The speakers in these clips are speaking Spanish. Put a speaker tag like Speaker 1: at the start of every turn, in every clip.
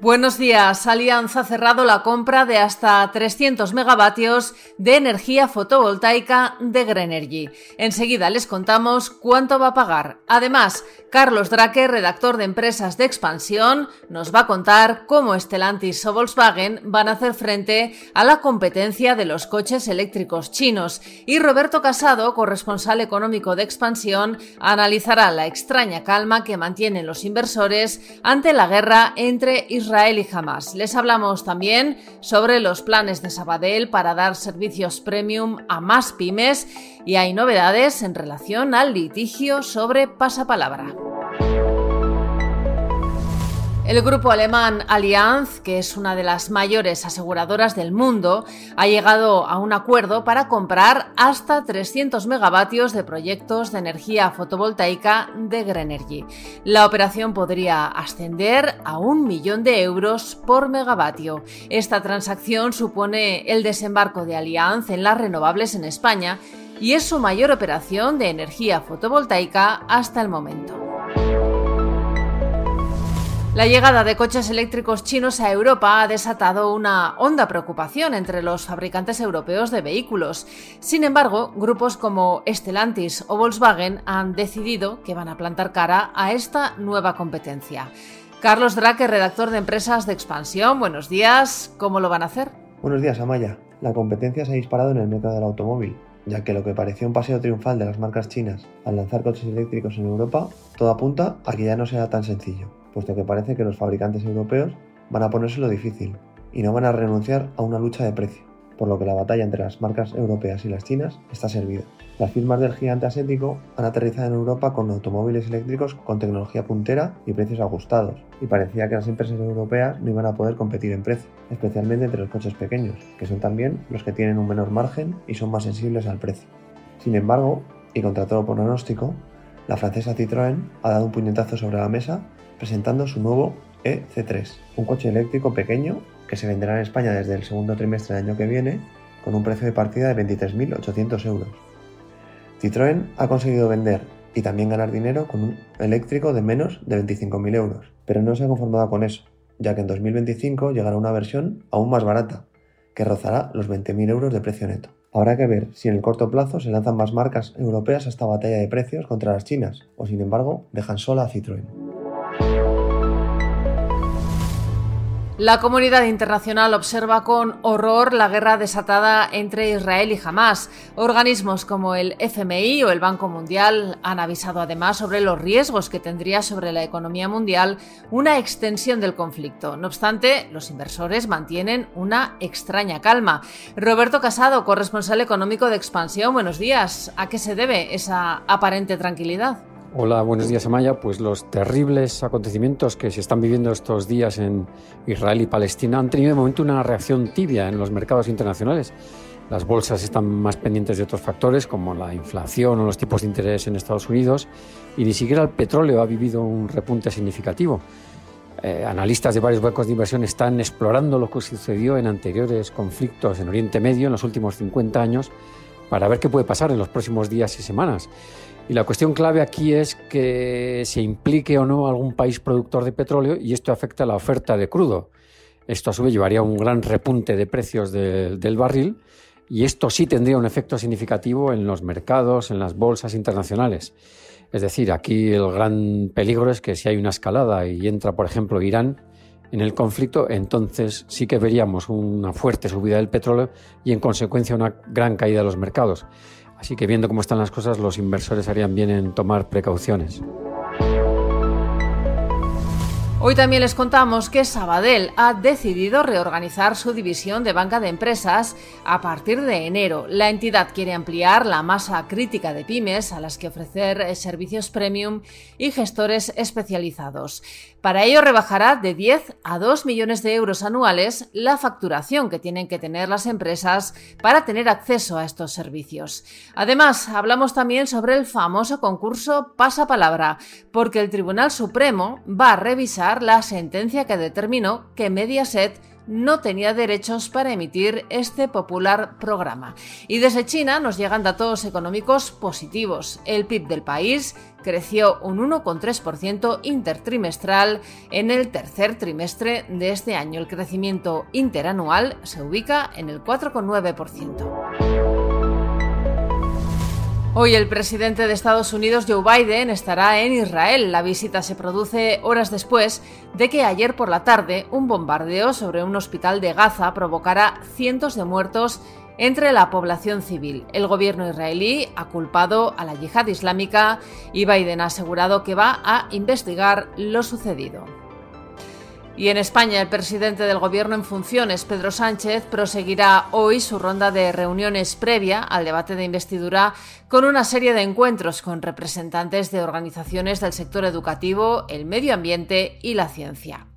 Speaker 1: Buenos días. Alianza ha cerrado la compra de hasta 300 megavatios de energía fotovoltaica de Grenergy. Enseguida les contamos cuánto va a pagar. Además, Carlos Drake, redactor de empresas de expansión, nos va a contar cómo Stellantis o Volkswagen van a hacer frente a la competencia de los coches eléctricos chinos. Y Roberto Casado, corresponsal económico de expansión, analizará la extraña calma que mantienen los inversores ante la guerra entre Israel Israel y Hamas. Les hablamos también sobre los planes de Sabadell para dar servicios premium a más pymes y hay novedades en relación al litigio sobre pasapalabra. El grupo alemán Allianz, que es una de las mayores aseguradoras del mundo, ha llegado a un acuerdo para comprar hasta 300 megavatios de proyectos de energía fotovoltaica de Grenergy. La operación podría ascender a un millón de euros por megavatio. Esta transacción supone el desembarco de Allianz en las renovables en España y es su mayor operación de energía fotovoltaica hasta el momento. La llegada de coches eléctricos chinos a Europa ha desatado una honda preocupación entre los fabricantes europeos de vehículos. Sin embargo, grupos como Stellantis o Volkswagen han decidido que van a plantar cara a esta nueva competencia. Carlos Drake, redactor de Empresas de Expansión, buenos días. ¿Cómo lo van a hacer?
Speaker 2: Buenos días, Amaya. La competencia se ha disparado en el mercado del automóvil, ya que lo que parecía un paseo triunfal de las marcas chinas al lanzar coches eléctricos en Europa, todo apunta a que ya no sea tan sencillo puesto que parece que los fabricantes europeos van a ponérselo difícil y no van a renunciar a una lucha de precio, por lo que la batalla entre las marcas europeas y las chinas está servida. Las firmas del gigante asiático han aterrizado en Europa con automóviles eléctricos con tecnología puntera y precios ajustados, y parecía que las empresas europeas no iban a poder competir en precio, especialmente entre los coches pequeños, que son también los que tienen un menor margen y son más sensibles al precio. Sin embargo, y contra todo pronóstico, la francesa Citroën ha dado un puñetazo sobre la mesa presentando su nuevo EC3, un coche eléctrico pequeño que se venderá en España desde el segundo trimestre del año que viene con un precio de partida de 23.800 euros. Citroën ha conseguido vender y también ganar dinero con un eléctrico de menos de 25.000 euros, pero no se ha conformado con eso, ya que en 2025 llegará una versión aún más barata, que rozará los 20.000 euros de precio neto. Habrá que ver si en el corto plazo se lanzan más marcas europeas a esta batalla de precios contra las chinas, o sin embargo dejan sola a Citroën.
Speaker 1: La comunidad internacional observa con horror la guerra desatada entre Israel y Hamas. Organismos como el FMI o el Banco Mundial han avisado además sobre los riesgos que tendría sobre la economía mundial una extensión del conflicto. No obstante, los inversores mantienen una extraña calma. Roberto Casado, corresponsal económico de Expansión, buenos días. ¿A qué se debe esa aparente tranquilidad?
Speaker 3: Hola, buenos días Amaya. Pues los terribles acontecimientos que se están viviendo estos días en Israel y Palestina han tenido de momento una reacción tibia en los mercados internacionales. Las bolsas están más pendientes de otros factores como la inflación o los tipos de interés en Estados Unidos y ni siquiera el petróleo ha vivido un repunte significativo. Eh, analistas de varios bancos de inversión están explorando lo que sucedió en anteriores conflictos en Oriente Medio en los últimos 50 años para ver qué puede pasar en los próximos días y semanas. Y la cuestión clave aquí es que se implique o no algún país productor de petróleo y esto afecta a la oferta de crudo. Esto a su vez llevaría a un gran repunte de precios del barril y esto sí tendría un efecto significativo en los mercados, en las bolsas internacionales. Es decir, aquí el gran peligro es que si hay una escalada y entra, por ejemplo, Irán en el conflicto, entonces sí que veríamos una fuerte subida del petróleo y en consecuencia una gran caída de los mercados. Así que viendo cómo están las cosas, los inversores harían bien en tomar precauciones.
Speaker 1: Hoy también les contamos que Sabadell ha decidido reorganizar su división de banca de empresas a partir de enero. La entidad quiere ampliar la masa crítica de pymes a las que ofrecer eh, servicios premium y gestores especializados. Para ello rebajará de 10 a 2 millones de euros anuales la facturación que tienen que tener las empresas para tener acceso a estos servicios. Además, hablamos también sobre el famoso concurso Pasapalabra, porque el Tribunal Supremo va a revisar la sentencia que determinó que Mediaset no tenía derechos para emitir este popular programa. Y desde China nos llegan datos económicos positivos. El PIB del país creció un 1,3% intertrimestral en el tercer trimestre de este año. El crecimiento interanual se ubica en el 4,9%. Hoy el presidente de Estados Unidos, Joe Biden, estará en Israel. La visita se produce horas después de que ayer por la tarde un bombardeo sobre un hospital de Gaza provocara cientos de muertos entre la población civil. El gobierno israelí ha culpado a la yihad islámica y Biden ha asegurado que va a investigar lo sucedido. Y en España, el presidente del Gobierno en funciones, Pedro Sánchez, proseguirá hoy su ronda de reuniones previa al debate de investidura con una serie de encuentros con representantes de organizaciones del sector educativo, el medio ambiente y la ciencia.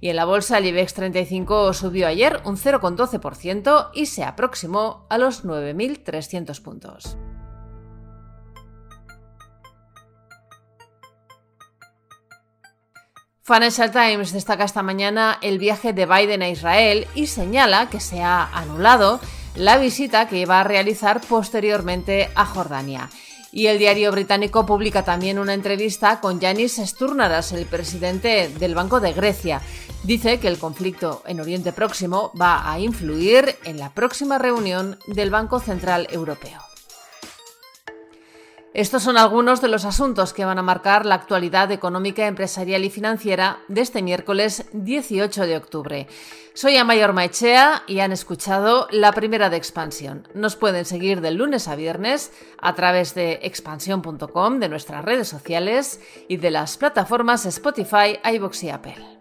Speaker 1: Y en la bolsa, el IBEX 35 subió ayer un 0,12% y se aproximó a los 9.300 puntos. Financial Times destaca esta mañana el viaje de Biden a Israel y señala que se ha anulado la visita que iba a realizar posteriormente a Jordania. Y el diario británico publica también una entrevista con Yanis Sturnaras, el presidente del Banco de Grecia. Dice que el conflicto en Oriente Próximo va a influir en la próxima reunión del Banco Central Europeo. Estos son algunos de los asuntos que van a marcar la actualidad económica, empresarial y financiera de este miércoles 18 de octubre. Soy Amayor Maechea y han escuchado la primera de Expansión. Nos pueden seguir de lunes a viernes a través de expansión.com, de nuestras redes sociales y de las plataformas Spotify, iVoox y Apple.